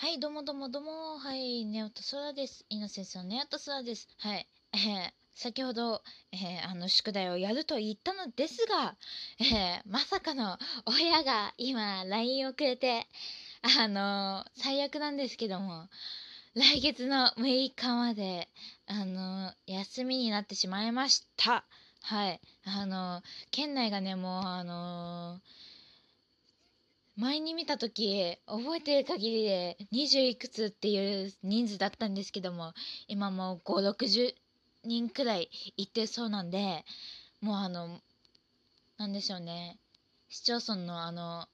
はい、どうもどうもどうも。はい、ネオとソラです。イノセンスのネオとソラです。はい。え ー先ほど、えーあの、宿題をやると言ったのですが、えーまさかの親が今、LINE をくれて、あの最悪なんですけども、来月の6日まで、あの休みになってしまいました。はい。あの県内がね、もう、あの前に見た時覚えてる限りで20いくつっていう人数だったんですけども今もう560人くらいいってそうなんでもうあのなんでしょうね。市町村のあの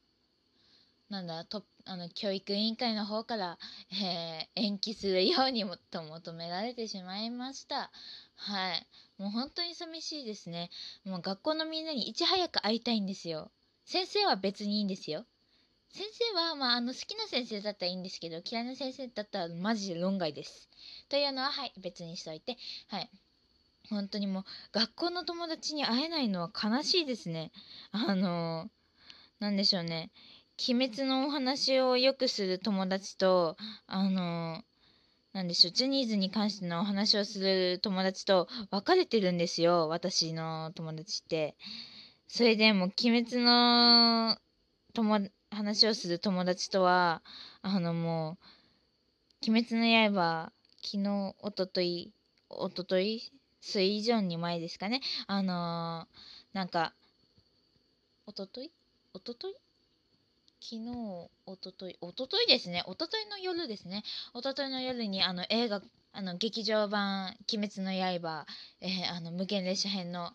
なんだとあの教育委員会の方から、えー延期するようにもと求められてしまいました。はい。もう本当に寂しいですね。もう学校のみんなにいち早く会いたいんですよ。先生は別にいいんですよ。先生は、まあ、あの好きな先生だったらいいんですけど嫌いな先生だったらマジで論外です。というのははい別にしといてはい本当にもう学校の友達に会えないのは悲しいですね。あのなんでしょうね鬼滅のお話をよくする友達とあのなんでしょうジャニーズに関してのお話をする友達と別れてるんですよ私の友達って。それでもう鬼滅の友話をする友達とはあのもう「鬼滅の刃」昨日おとといおととい水以上に前ですかね。あのーなんかおとといおととい昨日おとといおとといですね。おとといの夜ですね。おとといの夜にあの映画あの劇場版「鬼滅の刃」えーあの無限列車編の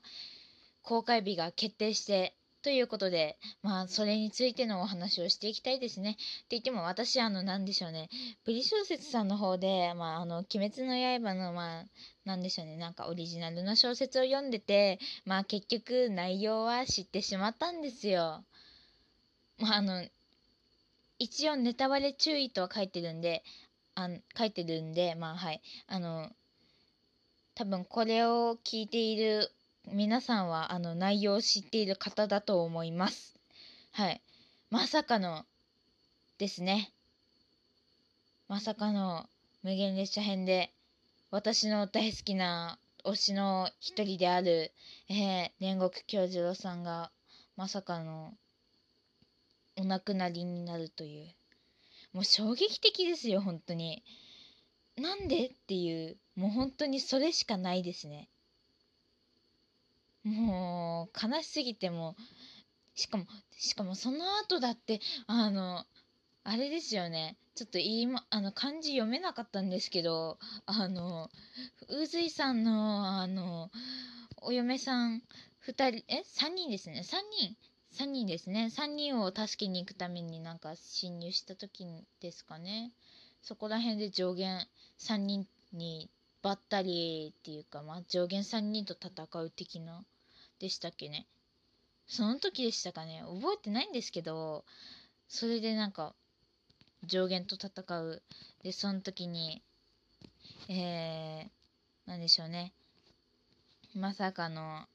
公開日が決定してということでまあそれについてのお話をしていきたいですね。って言っても私あのなんでしょうねプリ小説さんの方でまああの「鬼滅の刃」のまあなんでしょうねなんかオリジナルの小説を読んでてまあ結局内容は知ってしまったんですよ。まああの一応ネタバレ注意とは書いてるんであ書いてるんでまあはいあの多分これを聞いている皆さんはあの内容を知っている方だと思います。はい。まさかのですね。まさかの無限列車編で私の大好きな推しの一人である、えー、煉獄教授郎さんがまさかのお亡くなりになるというもう衝撃的ですよ本当になんでっていうもう本当にそれしかないですねもう悲しすぎてもしかもしかもその後だってあのあれですよね。ちょっと今あの漢字読めなかったんですけどあの宇髄さんのあのお嫁さん2人え3人ですね。3人。3人ですね。3人を助けに行くためになんか侵入した時ですかね。そこら辺で上限3人にばったりっていうか、まあ、上限3人と戦う的なでしたっけね。その時でしたかね。覚えてないんですけどそれでなんか上限と戦う。でその時にえー、なんでしょうね。まさかの、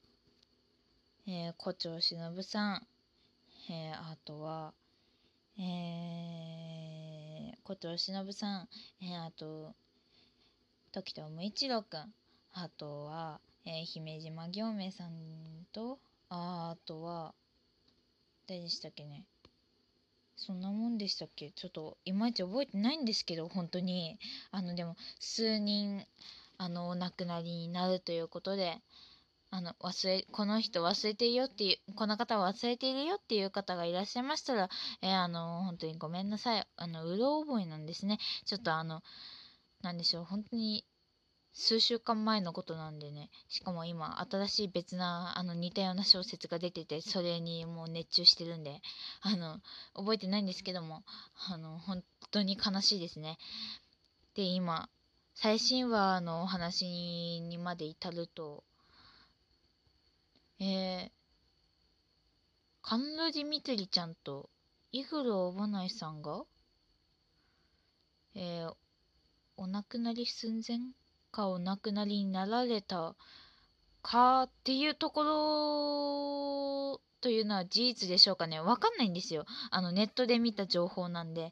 えー、胡蝶忍さん、えー、あとはえー、胡蝶忍さん、えー、あと時藤無一郎くんあとは、えー、姫島行明さんとああとは誰でしたっけね。そんなもんでしたっけ。ちょっといまいち覚えてないんですけど本当に。あのでも数人あのお亡くなりになるということであの忘れこの人忘れてるよっていうこの方忘れているよっていう方がいらっしゃいましたら、えーあの本当にごめんなさい。あのうろ覚えなんですね。ちょっとあのなんでしょう。本当に数週間前のことなんでね。しかも今新しい別なあの似たような小説が出ててそれにもう熱中してるんで。あの覚えてないんですけども。あの本当に悲しいですね。で今最新話のお話にまで至るとえー、甘露寺みつりちゃんとイグルおばないさんがえー、お亡くなり寸前かお亡くなりになられたかっていうところというのは事実でしょうかねわかんないんですよあのネットで見た情報なんで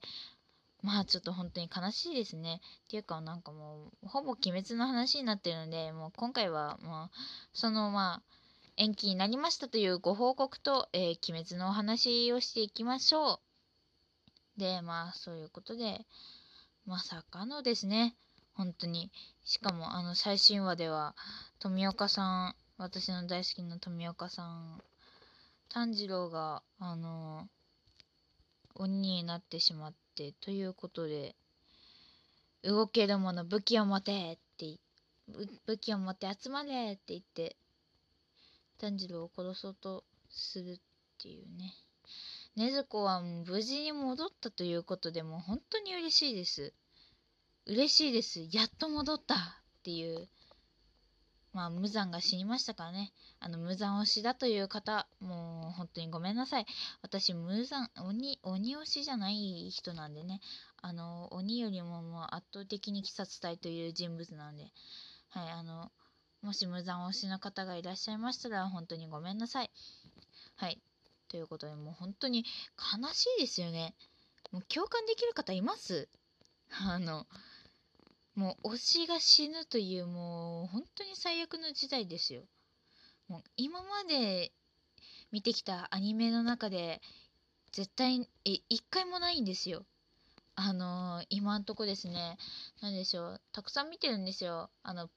まあちょっと本当に悲しいですね。っていうかなんかもうほぼ鬼滅の話になってるのでもう今回はもうそのまあ延期になりましたというご報告と、えー、鬼滅のお話をしていきましょう。でまあそういうことでまさかのですね。本当に。しかもあの最新話では富岡さん私の大好きな富岡さん炭治郎があの鬼になってしまってということで動けるもの武器を持てって武器を持って集まれって言って炭治郎を殺そうとするっていうね。禰豆子は無事に戻ったということでもう本当に嬉しいです。嬉しいです。やっと戻ったっていう。まあ無惨が死にましたからね。あの無惨推しだという方もう本当にごめんなさい。私無惨鬼鬼推しじゃない人なんでね。あの鬼よりももう圧倒的に鬼殺隊という人物なんで。はいあのもし無残推しの方がいらっしゃいましたら本当にごめんなさい。はい。ということでもう本当に悲しいですよねもう共感できる方います？あのもう推しが死ぬというもう本当に最悪の事態ですよ。もう今まで見てきたアニメの中で絶対え一回もないんですよ。あのー、今んとこですね何でしょうたくさん見てるんですよ。あの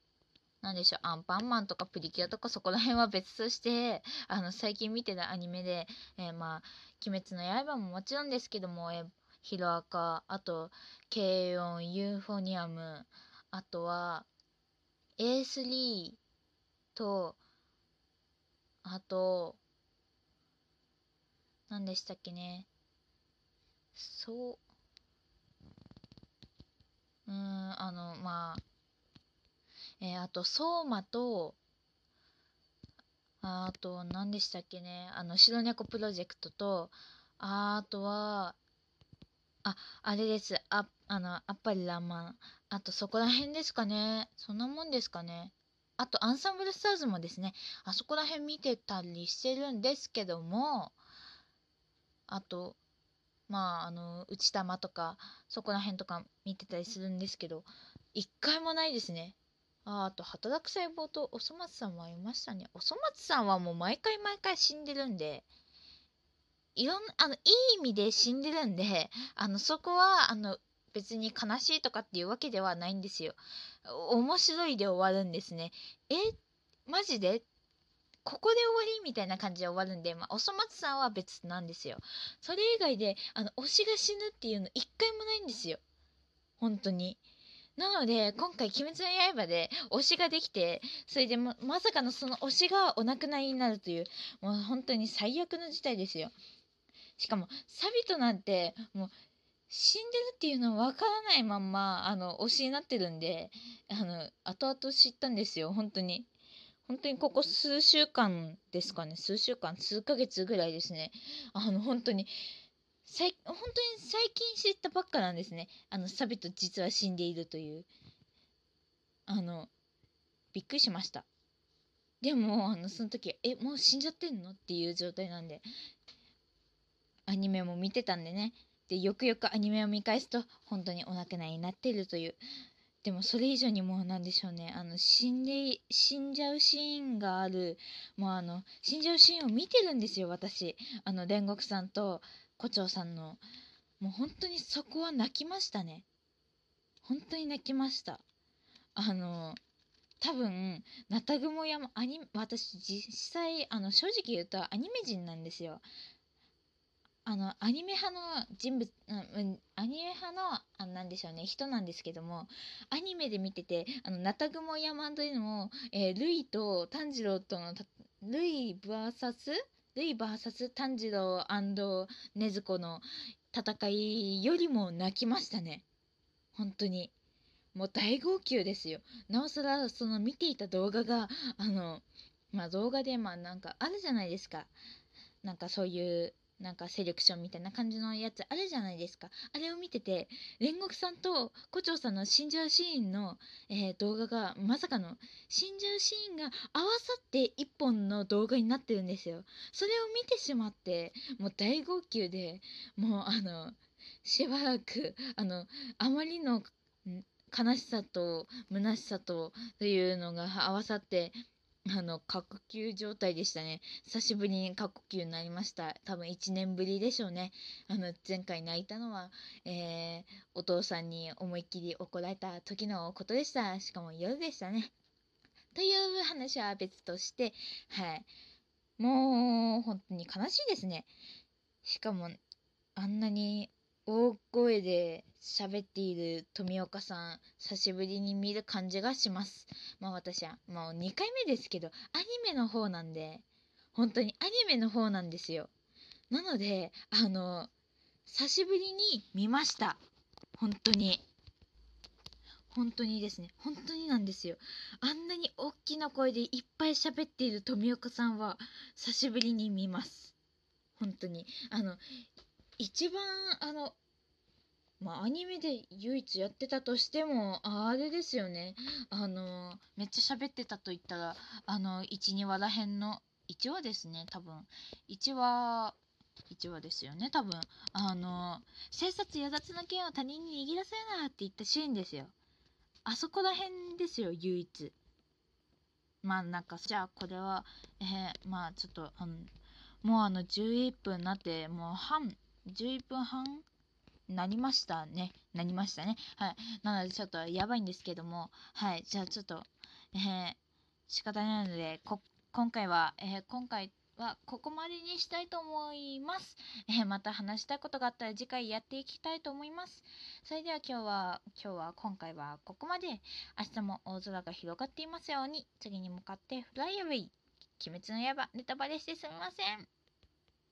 なんでしょうアンパンマンとかプリキュアとかそこら辺は別としてあの最近見てるアニメで、えー、まあ「鬼滅の刃」ももちろんですけども、えー、ヒロアカあと軽音ユーフォニアムあとは A3 とあと何でしたっけね。そう。うんあのまあえー、あと相馬とあと何でしたっけねあの白猫プロジェクトとあとはあ、あれです。あ、あの、あっぱりラーマン。あと、そこら辺ですかね。そんなもんですかね。あと、アンサンブルスターズもですね、あそこら辺見てたりしてるんですけども、あと、まあ、あの、内玉とか、そこら辺とか見てたりするんですけど、一回もないですね。ああと、働く細胞とおそ松さんもありましたね。おそ松さんはもう毎回毎回死んでるんで、いろんあのいい意味で死んでるんであのそこはあの別に悲しいとかっていうわけではないんですよ。面白いで終わるんですね。えマジで？ここで終わりみたいな感じで終わるんで、まあ、おそ松さんは別なんですよ。それ以外で、あの、推しが死ぬっていうの一回もないんですよ。本当に。なので、今回、鬼滅の刃で推しができて、それでま、まさかのその推しがお亡くなりになるという、もう本当に最悪の事態ですよ。しかもサビトなんてもう死んでるっていうの分からないまんまあの推しになってるんであの後々知ったんですよ本当に本当にここ数週間ですかね数週間数ヶ月ぐらいですねあの本当に本当に最近知ったばっかなんですね。あのサビト実は死んでいるという。あのびっくりしました。でもあのその時えもう死んじゃってんのっていう状態なんでアニメも見てたんでね。でよくよくアニメを見返すと本当にお亡くなりになっているという。でもそれ以上にもうなんでしょうね。あの死んで死んじゃうシーンがある。もうあの死んじゃうシーンを見てるんですよ私。あの煉獄さんと胡蝶さんの。もう本当にそこは泣きましたね。本当に泣きました。あの多分ナタグモ山アニ私実際あの正直言うとアニメ人なんですよ。あのアニメ派の人物、うん、アニメ派のあなんでしょうね人なんですけどもアニメで見ててあのナタグモ山というのも、えー、ルイと炭治郎とのルイ VS ルイ VS 炭治郎禰豆子の戦いよりも泣きましたね。本当に。もう大号泣ですよ。なおさらその見ていた動画があのまあ動画でまあなんかあるじゃないですか。なんかそういうなんかセレクションみたいな感じのやつあるじゃないですか。あれを見てて煉獄さんと胡蝶さんの死んじゃうシーンの、えー、動画がまさかの死んじゃうシーンが合わさって一本の動画になってるんですよ。それを見てしまってもう大号泣でもうあのしばらくあのあまりの悲しさと虚しさとというのが合わさってあの過呼吸状態でしたね。久しぶりに過呼吸になりました。多分1年ぶりでしょうね。あの前回泣いたのは、えー、お父さんに思いっきり怒られた時のことでした。しかも夜でしたね。という話は別としてはい。もう本当に悲しいですね。しかもあんなに大声で喋っている富岡さん久しぶりに見る感じがします。まあ私はもう2回目ですけどアニメの方なんで本当にアニメの方なんですよ。なのであの久しぶりに見ました。本当に。本当にですね。本当になんですよ。あんなに大きな声でいっぱい喋っている富岡さんは久しぶりに見ます。本当に。あの一番あのまあアニメで唯一やってたとしてもあれですよね。あのめっちゃ喋ってたと言ったらあの12話らへんの1話ですね多分。1話1話ですよね多分。あの「生殺や雑な剣を他人に握らせるな」って言ったシーンですよ。あそこら辺ですよ唯一。まあなんかじゃあこれはえー、まあちょっとあのもうあの11分なってもう半11分半なりましたね。なりましたね。はい。なのでちょっとやばいんですけども、はい。じゃあちょっと、えー、仕方ないので、今回は、えー、今回はここまでにしたいと思います。えー、また話したいことがあったら次回やっていきたいと思います。それでは今日は、今日は今回はここまで。明日も大空が広がっていますように、次に向かってフライアウェイ。鬼滅の刃、ネタバレしてすみません。